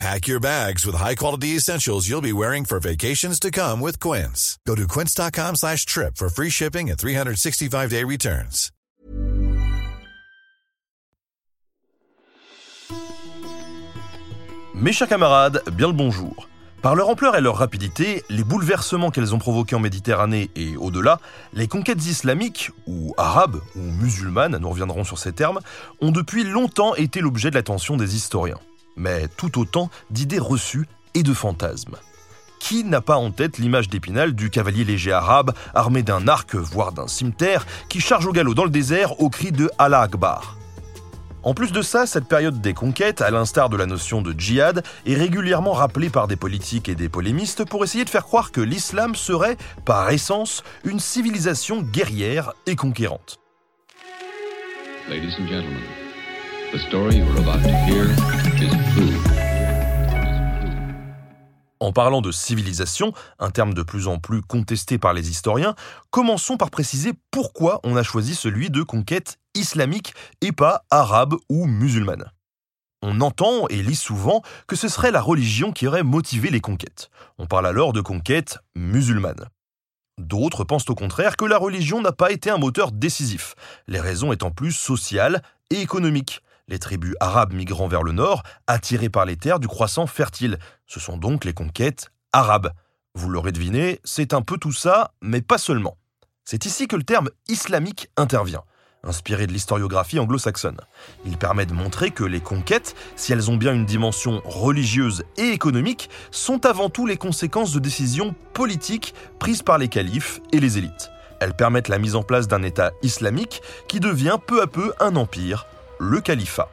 Pack your bags with high-quality essentials you'll be wearing for vacations to come with Quince. Go to quince.com slash trip for free shipping and 365-day returns. Mes chers camarades, bien le bonjour. Par leur ampleur et leur rapidité, les bouleversements qu'elles ont provoqués en Méditerranée et au-delà, les conquêtes islamiques, ou arabes, ou musulmanes, nous reviendrons sur ces termes, ont depuis longtemps été l'objet de l'attention des historiens. Mais tout autant d'idées reçues et de fantasmes. Qui n'a pas en tête l'image d'Épinal du cavalier léger arabe, armé d'un arc, voire d'un cimetière, qui charge au galop dans le désert au cri de Allah Akbar? En plus de ça, cette période des conquêtes, à l'instar de la notion de djihad, est régulièrement rappelée par des politiques et des polémistes pour essayer de faire croire que l'islam serait, par essence, une civilisation guerrière et conquérante. En parlant de civilisation, un terme de plus en plus contesté par les historiens, commençons par préciser pourquoi on a choisi celui de conquête islamique et pas arabe ou musulmane. On entend et lit souvent que ce serait la religion qui aurait motivé les conquêtes. On parle alors de conquête musulmane. D'autres pensent au contraire que la religion n'a pas été un moteur décisif, les raisons étant plus sociales et économiques les tribus arabes migrant vers le nord, attirées par les terres du croissant fertile. Ce sont donc les conquêtes arabes. Vous l'aurez deviné, c'est un peu tout ça, mais pas seulement. C'est ici que le terme islamique intervient, inspiré de l'historiographie anglo-saxonne. Il permet de montrer que les conquêtes, si elles ont bien une dimension religieuse et économique, sont avant tout les conséquences de décisions politiques prises par les califes et les élites. Elles permettent la mise en place d'un État islamique qui devient peu à peu un empire le califat.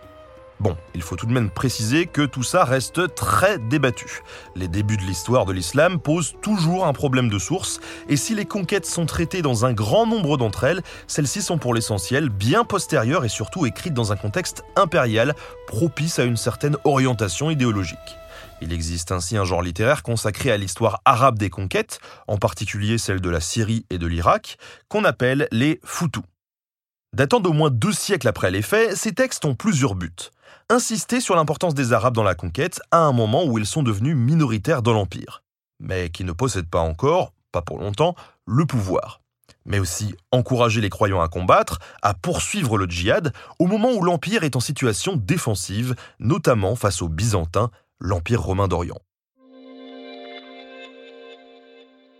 Bon, il faut tout de même préciser que tout ça reste très débattu. Les débuts de l'histoire de l'islam posent toujours un problème de source, et si les conquêtes sont traitées dans un grand nombre d'entre elles, celles-ci sont pour l'essentiel bien postérieures et surtout écrites dans un contexte impérial propice à une certaine orientation idéologique. Il existe ainsi un genre littéraire consacré à l'histoire arabe des conquêtes, en particulier celle de la Syrie et de l'Irak, qu'on appelle les Foutous. Datant d'au moins deux siècles après les faits, ces textes ont plusieurs buts. Insister sur l'importance des Arabes dans la conquête à un moment où ils sont devenus minoritaires dans l'Empire, mais qui ne possèdent pas encore, pas pour longtemps, le pouvoir. Mais aussi encourager les croyants à combattre, à poursuivre le djihad, au moment où l'Empire est en situation défensive, notamment face aux Byzantins, l'Empire romain d'Orient.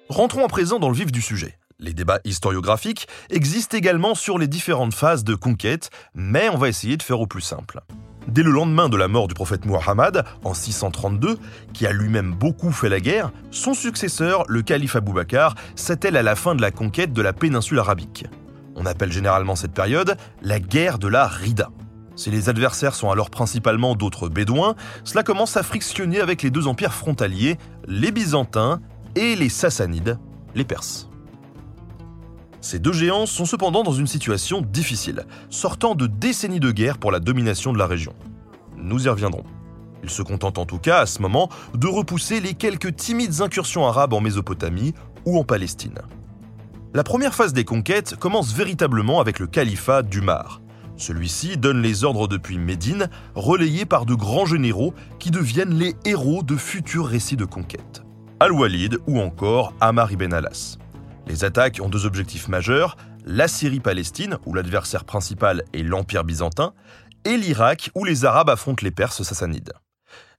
Rentrons à présent dans le vif du sujet. Les débats historiographiques existent également sur les différentes phases de conquête, mais on va essayer de faire au plus simple. Dès le lendemain de la mort du prophète Muhammad, en 632, qui a lui-même beaucoup fait la guerre, son successeur, le calife Abou Bakr, s'attelle à la fin de la conquête de la péninsule arabique. On appelle généralement cette période la guerre de la Rida. Si les adversaires sont alors principalement d'autres bédouins, cela commence à frictionner avec les deux empires frontaliers, les Byzantins et les Sassanides, les Perses. Ces deux géants sont cependant dans une situation difficile, sortant de décennies de guerre pour la domination de la région. Nous y reviendrons. Ils se contentent en tout cas à ce moment de repousser les quelques timides incursions arabes en Mésopotamie ou en Palestine. La première phase des conquêtes commence véritablement avec le califat d'Umar. Celui-ci donne les ordres depuis Médine, relayés par de grands généraux qui deviennent les héros de futurs récits de conquête. Al-Walid ou encore Amar ibn Alas. Les attaques ont deux objectifs majeurs, la Syrie-Palestine, où l'adversaire principal est l'Empire byzantin, et l'Irak, où les Arabes affrontent les Perses sassanides.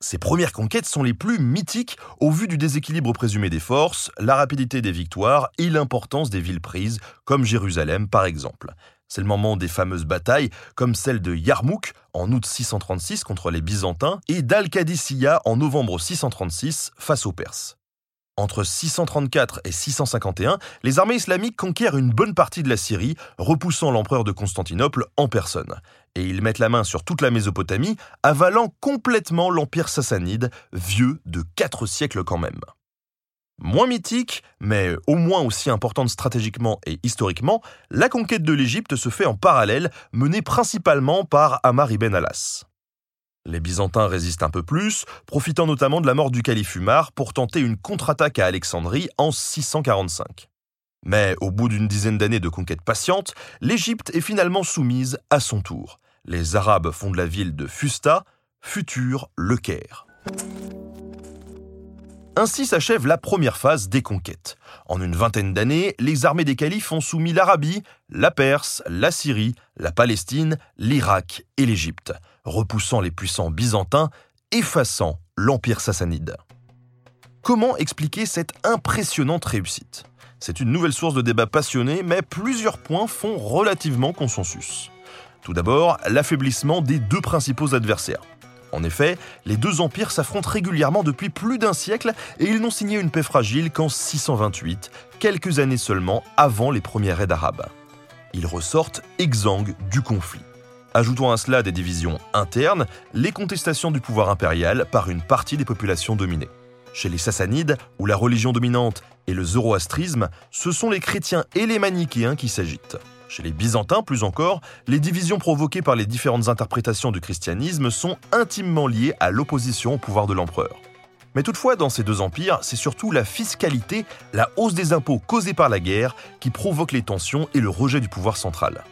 Ces premières conquêtes sont les plus mythiques au vu du déséquilibre présumé des forces, la rapidité des victoires et l'importance des villes prises, comme Jérusalem par exemple. C'est le moment des fameuses batailles, comme celle de Yarmouk en août 636 contre les Byzantins et d'Al-Qadisiyah en novembre 636 face aux Perses. Entre 634 et 651, les armées islamiques conquièrent une bonne partie de la Syrie, repoussant l'empereur de Constantinople en personne. Et ils mettent la main sur toute la Mésopotamie, avalant complètement l'empire sassanide, vieux de 4 siècles quand même. Moins mythique, mais au moins aussi importante stratégiquement et historiquement, la conquête de l'Égypte se fait en parallèle, menée principalement par Amar ibn Alas. Les Byzantins résistent un peu plus, profitant notamment de la mort du calife Umar pour tenter une contre-attaque à Alexandrie en 645. Mais au bout d'une dizaine d'années de conquête patiente, l'Égypte est finalement soumise à son tour. Les Arabes fondent la ville de Fusta, futur Le Caire. Ainsi s'achève la première phase des conquêtes. En une vingtaine d'années, les armées des califes ont soumis l'Arabie, la Perse, la Syrie, la Palestine, l'Irak et l'Égypte, repoussant les puissants byzantins, effaçant l'empire sassanide. Comment expliquer cette impressionnante réussite? C'est une nouvelle source de débat passionné, mais plusieurs points font relativement consensus. Tout d'abord, l'affaiblissement des deux principaux adversaires. En effet, les deux empires s'affrontent régulièrement depuis plus d'un siècle et ils n'ont signé une paix fragile qu'en 628, quelques années seulement avant les premières raids arabes. Ils ressortent exsangues du conflit. Ajoutons à cela des divisions internes, les contestations du pouvoir impérial par une partie des populations dominées. Chez les Sassanides, où la religion dominante est le zoroastrisme, ce sont les chrétiens et les manichéens qui s'agitent. Chez les Byzantins, plus encore, les divisions provoquées par les différentes interprétations du christianisme sont intimement liées à l'opposition au pouvoir de l'empereur. Mais toutefois, dans ces deux empires, c'est surtout la fiscalité, la hausse des impôts causée par la guerre, qui provoque les tensions et le rejet du pouvoir central.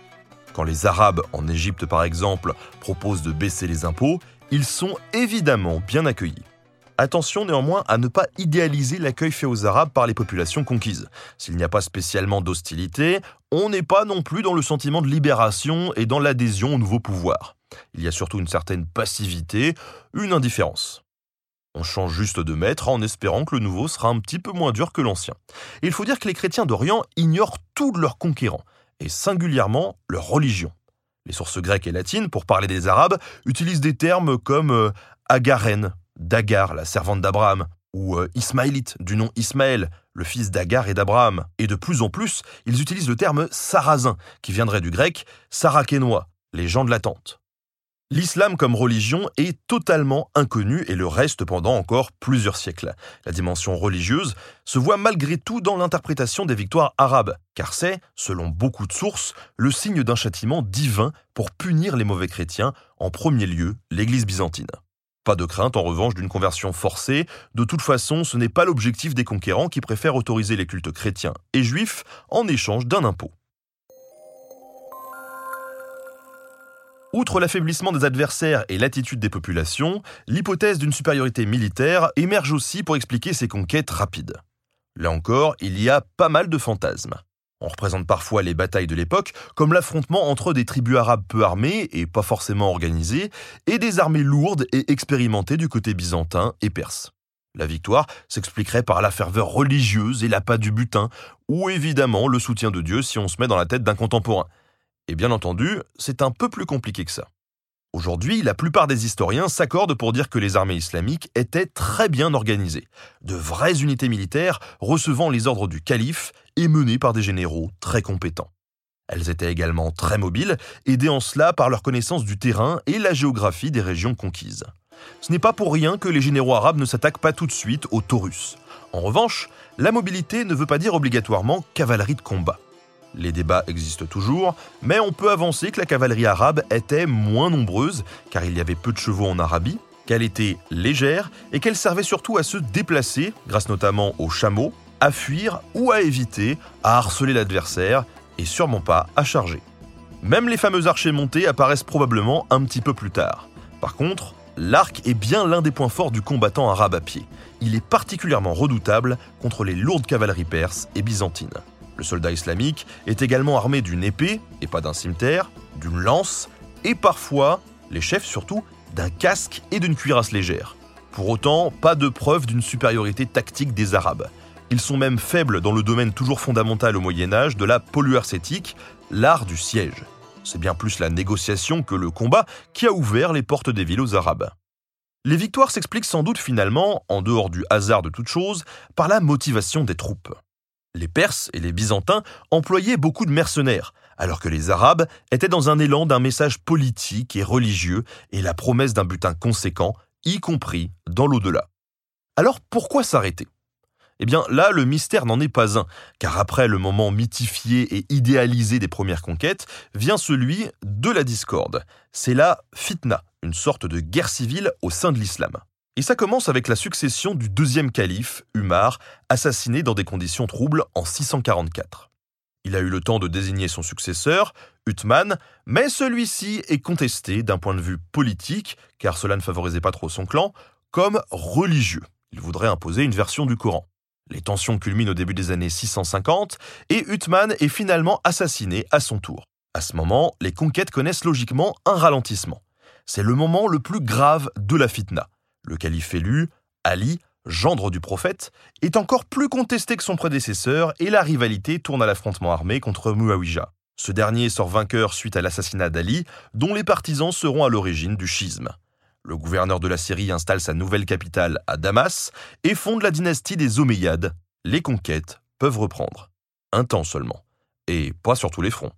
Quand les Arabes, en Égypte par exemple, proposent de baisser les impôts, ils sont évidemment bien accueillis. Attention néanmoins à ne pas idéaliser l'accueil fait aux Arabes par les populations conquises. S'il n'y a pas spécialement d'hostilité, on n'est pas non plus dans le sentiment de libération et dans l'adhésion au nouveau pouvoir. Il y a surtout une certaine passivité, une indifférence. On change juste de maître en espérant que le nouveau sera un petit peu moins dur que l'ancien. Il faut dire que les chrétiens d'Orient ignorent tous leurs conquérants, et singulièrement leur religion. Les sources grecques et latines, pour parler des Arabes, utilisent des termes comme euh, Agaren, d'Agar, la servante d'Abraham, ou euh, Ismaélite, du nom Ismaël, le fils d'Agar et d'Abraham. Et de plus en plus, ils utilisent le terme sarrasin, qui viendrait du grec sarakénois, les gens de la tente. L'islam comme religion est totalement inconnu et le reste pendant encore plusieurs siècles. La dimension religieuse se voit malgré tout dans l'interprétation des victoires arabes, car c'est, selon beaucoup de sources, le signe d'un châtiment divin pour punir les mauvais chrétiens, en premier lieu l'Église byzantine. Pas de crainte en revanche d'une conversion forcée, de toute façon ce n'est pas l'objectif des conquérants qui préfèrent autoriser les cultes chrétiens et juifs en échange d'un impôt. Outre l'affaiblissement des adversaires et l'attitude des populations, l'hypothèse d'une supériorité militaire émerge aussi pour expliquer ces conquêtes rapides. Là encore, il y a pas mal de fantasmes. On représente parfois les batailles de l'époque comme l'affrontement entre des tribus arabes peu armées et pas forcément organisées, et des armées lourdes et expérimentées du côté byzantin et perse. La victoire s'expliquerait par la ferveur religieuse et l'appât du butin, ou évidemment le soutien de Dieu si on se met dans la tête d'un contemporain. Et bien entendu, c'est un peu plus compliqué que ça. Aujourd'hui, la plupart des historiens s'accordent pour dire que les armées islamiques étaient très bien organisées, de vraies unités militaires recevant les ordres du calife et menées par des généraux très compétents. Elles étaient également très mobiles, aidées en cela par leur connaissance du terrain et la géographie des régions conquises. Ce n'est pas pour rien que les généraux arabes ne s'attaquent pas tout de suite aux taurus. En revanche, la mobilité ne veut pas dire obligatoirement cavalerie de combat. Les débats existent toujours, mais on peut avancer que la cavalerie arabe était moins nombreuse, car il y avait peu de chevaux en Arabie, qu'elle était légère et qu'elle servait surtout à se déplacer, grâce notamment aux chameaux, à fuir ou à éviter, à harceler l'adversaire, et sûrement pas à charger. Même les fameux archers montés apparaissent probablement un petit peu plus tard. Par contre, l'arc est bien l'un des points forts du combattant arabe à pied. Il est particulièrement redoutable contre les lourdes cavaleries perses et byzantines. Le soldat islamique est également armé d'une épée, et pas d'un cimetière, d'une lance, et parfois, les chefs surtout, d'un casque et d'une cuirasse légère. Pour autant, pas de preuve d'une supériorité tactique des Arabes. Ils sont même faibles dans le domaine toujours fondamental au Moyen Âge de la poluercétique, l'art du siège. C'est bien plus la négociation que le combat qui a ouvert les portes des villes aux Arabes. Les victoires s'expliquent sans doute finalement, en dehors du hasard de toute chose, par la motivation des troupes. Les Perses et les Byzantins employaient beaucoup de mercenaires, alors que les Arabes étaient dans un élan d'un message politique et religieux et la promesse d'un butin conséquent, y compris dans l'au-delà. Alors pourquoi s'arrêter? Eh bien là, le mystère n'en est pas un, car après le moment mythifié et idéalisé des premières conquêtes, vient celui de la discorde. C'est la fitna, une sorte de guerre civile au sein de l'islam. Et ça commence avec la succession du deuxième calife, Umar, assassiné dans des conditions troubles en 644. Il a eu le temps de désigner son successeur, Uthman, mais celui-ci est contesté d'un point de vue politique, car cela ne favorisait pas trop son clan, comme religieux. Il voudrait imposer une version du Coran. Les tensions culminent au début des années 650 et Uthman est finalement assassiné à son tour. À ce moment, les conquêtes connaissent logiquement un ralentissement. C'est le moment le plus grave de la fitna. Le calife élu, Ali, gendre du prophète, est encore plus contesté que son prédécesseur et la rivalité tourne à l'affrontement armé contre Muawija. Ce dernier sort vainqueur suite à l'assassinat d'Ali, dont les partisans seront à l'origine du schisme. Le gouverneur de la Syrie installe sa nouvelle capitale à Damas et fonde la dynastie des Omeyyades. Les conquêtes peuvent reprendre. Un temps seulement. Et pas sur tous les fronts.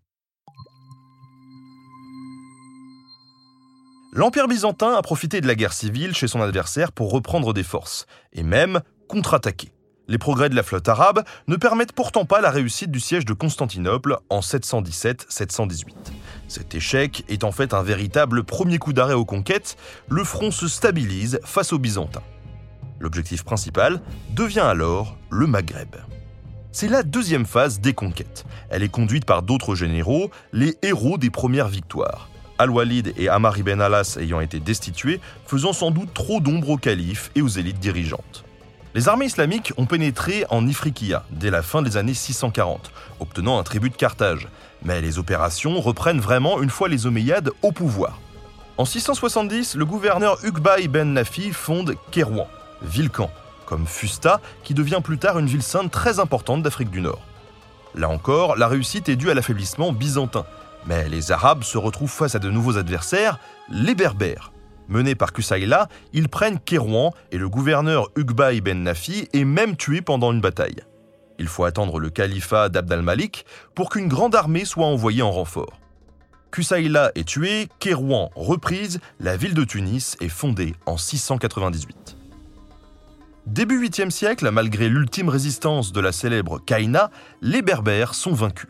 L'Empire byzantin a profité de la guerre civile chez son adversaire pour reprendre des forces, et même contre-attaquer. Les progrès de la flotte arabe ne permettent pourtant pas la réussite du siège de Constantinople en 717-718. Cet échec est en fait un véritable premier coup d'arrêt aux conquêtes, le front se stabilise face aux Byzantins. L'objectif principal devient alors le Maghreb. C'est la deuxième phase des conquêtes. Elle est conduite par d'autres généraux, les héros des premières victoires. Al-Walid et Amar ibn Alas ayant été destitués, faisant sans doute trop d'ombre aux califes et aux élites dirigeantes. Les armées islamiques ont pénétré en Ifriqiya dès la fin des années 640, obtenant un tribut de Carthage, mais les opérations reprennent vraiment une fois les Omeyyades au pouvoir. En 670, le gouverneur Uqba ibn Nafi fonde Kérouan, ville-camp, comme Fusta, qui devient plus tard une ville sainte très importante d'Afrique du Nord. Là encore, la réussite est due à l'affaiblissement byzantin, mais les Arabes se retrouvent face à de nouveaux adversaires, les Berbères. Menés par Kusayla, ils prennent Kérouan et le gouverneur Uqba ibn Nafi est même tué pendant une bataille. Il faut attendre le califat d'Abd al-Malik pour qu'une grande armée soit envoyée en renfort. Kusayla est tué, Kérouan reprise, la ville de Tunis est fondée en 698. Début 8e siècle, malgré l'ultime résistance de la célèbre Kaina, les Berbères sont vaincus.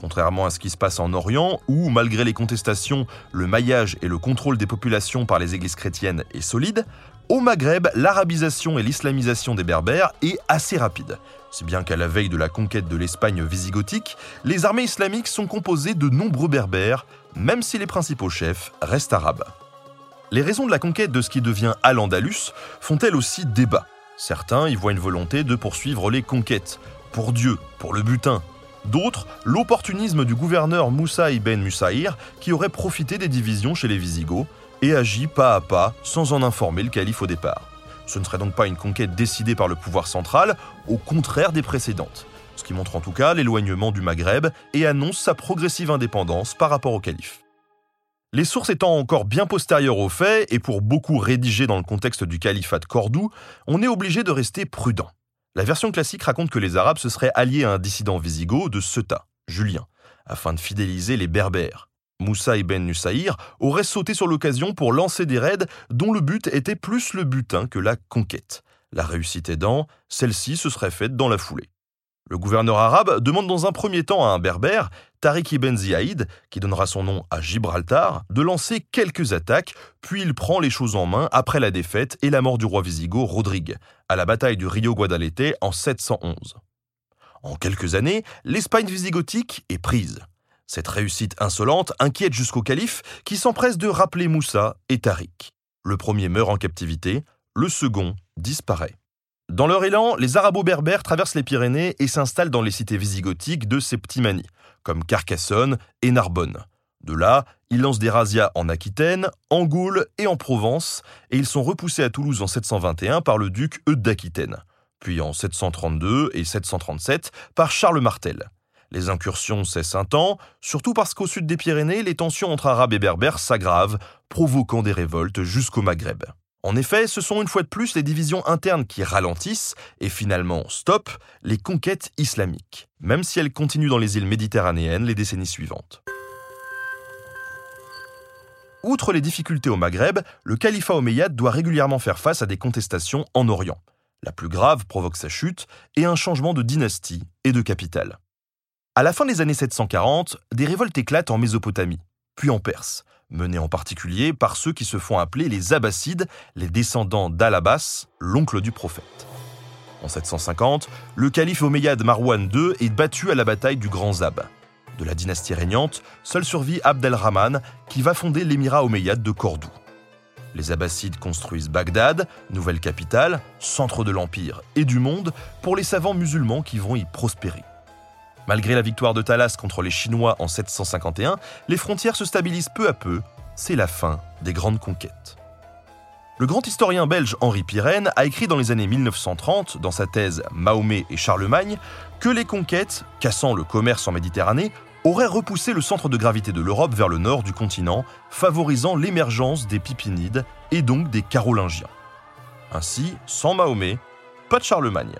Contrairement à ce qui se passe en Orient, où, malgré les contestations, le maillage et le contrôle des populations par les églises chrétiennes est solide, au Maghreb, l'arabisation et l'islamisation des Berbères est assez rapide. Si bien qu'à la veille de la conquête de l'Espagne visigothique, les armées islamiques sont composées de nombreux Berbères, même si les principaux chefs restent arabes. Les raisons de la conquête de ce qui devient Al-Andalus font-elles aussi débat Certains y voient une volonté de poursuivre les conquêtes, pour Dieu, pour le butin, D'autres, l'opportunisme du gouverneur Moussa ibn Musahir qui aurait profité des divisions chez les Visigoths et agi pas à pas sans en informer le calife au départ. Ce ne serait donc pas une conquête décidée par le pouvoir central, au contraire des précédentes, ce qui montre en tout cas l'éloignement du Maghreb et annonce sa progressive indépendance par rapport au calife. Les sources étant encore bien postérieures aux faits et pour beaucoup rédigées dans le contexte du califat de Cordoue, on est obligé de rester prudent. La version classique raconte que les Arabes se seraient alliés à un dissident visigoth de Ceuta, Julien, afin de fidéliser les Berbères. Moussa ibn Nusayr aurait sauté sur l'occasion pour lancer des raids dont le but était plus le butin que la conquête. La réussite aidant, celle-ci se serait faite dans la foulée. Le gouverneur arabe demande dans un premier temps à un berbère, Tariq ibn Ziyaïd, qui donnera son nom à Gibraltar, de lancer quelques attaques, puis il prend les choses en main après la défaite et la mort du roi wisigoth Rodrigue, à la bataille du Rio Guadalete en 711. En quelques années, l'Espagne visigothique est prise. Cette réussite insolente inquiète jusqu'au calife qui s'empresse de rappeler Moussa et Tariq. Le premier meurt en captivité, le second disparaît. Dans leur élan, les arabo-berbères traversent les Pyrénées et s'installent dans les cités visigothiques de Septimanie, comme Carcassonne et Narbonne. De là, ils lancent des razzias en Aquitaine, en Gaule et en Provence, et ils sont repoussés à Toulouse en 721 par le duc Eudes d'Aquitaine, puis en 732 et 737 par Charles Martel. Les incursions cessent un temps, surtout parce qu'au sud des Pyrénées, les tensions entre Arabes et Berbères s'aggravent, provoquant des révoltes jusqu'au Maghreb. En effet, ce sont une fois de plus les divisions internes qui ralentissent et finalement stoppent les conquêtes islamiques, même si elles continuent dans les îles méditerranéennes les décennies suivantes. Outre les difficultés au Maghreb, le califat omeyyade doit régulièrement faire face à des contestations en Orient. La plus grave provoque sa chute et un changement de dynastie et de capitale. À la fin des années 740, des révoltes éclatent en Mésopotamie, puis en Perse, menées en particulier par ceux qui se font appeler les Abbassides, les descendants d'Al-Abbas, l'oncle du prophète. En 750, le calife omeyyade Marwan II est battu à la bataille du Grand Zab. De la dynastie régnante, seul survit Abd el-Rahman, qui va fonder l'émirat omeyyade de Cordoue. Les Abbassides construisent Bagdad, nouvelle capitale, centre de l'Empire et du monde, pour les savants musulmans qui vont y prospérer. Malgré la victoire de Talas contre les Chinois en 751, les frontières se stabilisent peu à peu. C'est la fin des grandes conquêtes. Le grand historien belge Henri Pirenne a écrit dans les années 1930, dans sa thèse Mahomet et Charlemagne, que les conquêtes, cassant le commerce en Méditerranée, auraient repoussé le centre de gravité de l'Europe vers le nord du continent, favorisant l'émergence des Pipinides et donc des Carolingiens. Ainsi, sans Mahomet, pas de Charlemagne.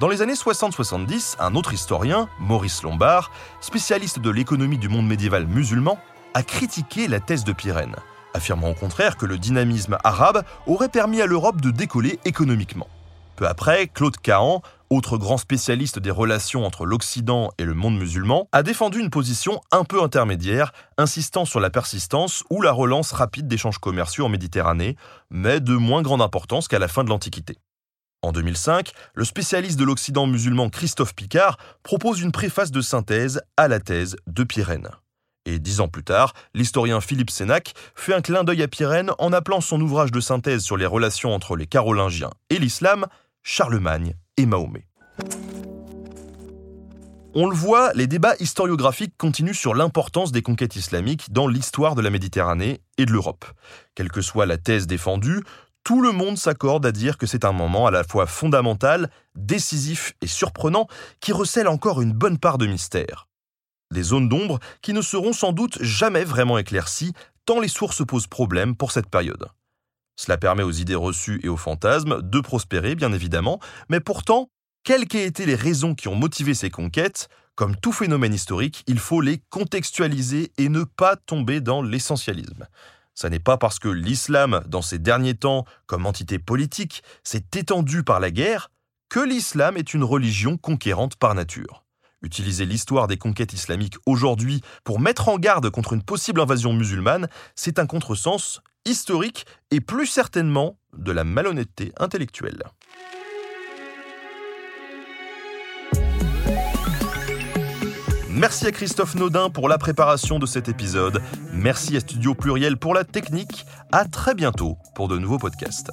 Dans les années 60-70, un autre historien, Maurice Lombard, spécialiste de l'économie du monde médiéval musulman, a critiqué la thèse de Pirenne, affirmant au contraire que le dynamisme arabe aurait permis à l'Europe de décoller économiquement. Peu après, Claude Cahan, autre grand spécialiste des relations entre l'Occident et le monde musulman, a défendu une position un peu intermédiaire, insistant sur la persistance ou la relance rapide d'échanges commerciaux en Méditerranée, mais de moins grande importance qu'à la fin de l'Antiquité. En 2005, le spécialiste de l'Occident musulman Christophe Picard propose une préface de synthèse à la thèse de Pirenne. Et dix ans plus tard, l'historien Philippe Sénac fait un clin d'œil à Pirenne en appelant son ouvrage de synthèse sur les relations entre les Carolingiens et l'islam Charlemagne et Mahomet. On le voit, les débats historiographiques continuent sur l'importance des conquêtes islamiques dans l'histoire de la Méditerranée et de l'Europe. Quelle que soit la thèse défendue, tout le monde s'accorde à dire que c'est un moment à la fois fondamental, décisif et surprenant qui recèle encore une bonne part de mystère. Des zones d'ombre qui ne seront sans doute jamais vraiment éclaircies tant les sources posent problème pour cette période. Cela permet aux idées reçues et aux fantasmes de prospérer, bien évidemment, mais pourtant, quelles qu'aient été les raisons qui ont motivé ces conquêtes, comme tout phénomène historique, il faut les contextualiser et ne pas tomber dans l'essentialisme. Ce n'est pas parce que l'islam, dans ces derniers temps, comme entité politique, s'est étendu par la guerre, que l'islam est une religion conquérante par nature. Utiliser l'histoire des conquêtes islamiques aujourd'hui pour mettre en garde contre une possible invasion musulmane, c'est un contresens historique et plus certainement de la malhonnêteté intellectuelle. Merci à Christophe Naudin pour la préparation de cet épisode. Merci à Studio Pluriel pour la technique. À très bientôt pour de nouveaux podcasts.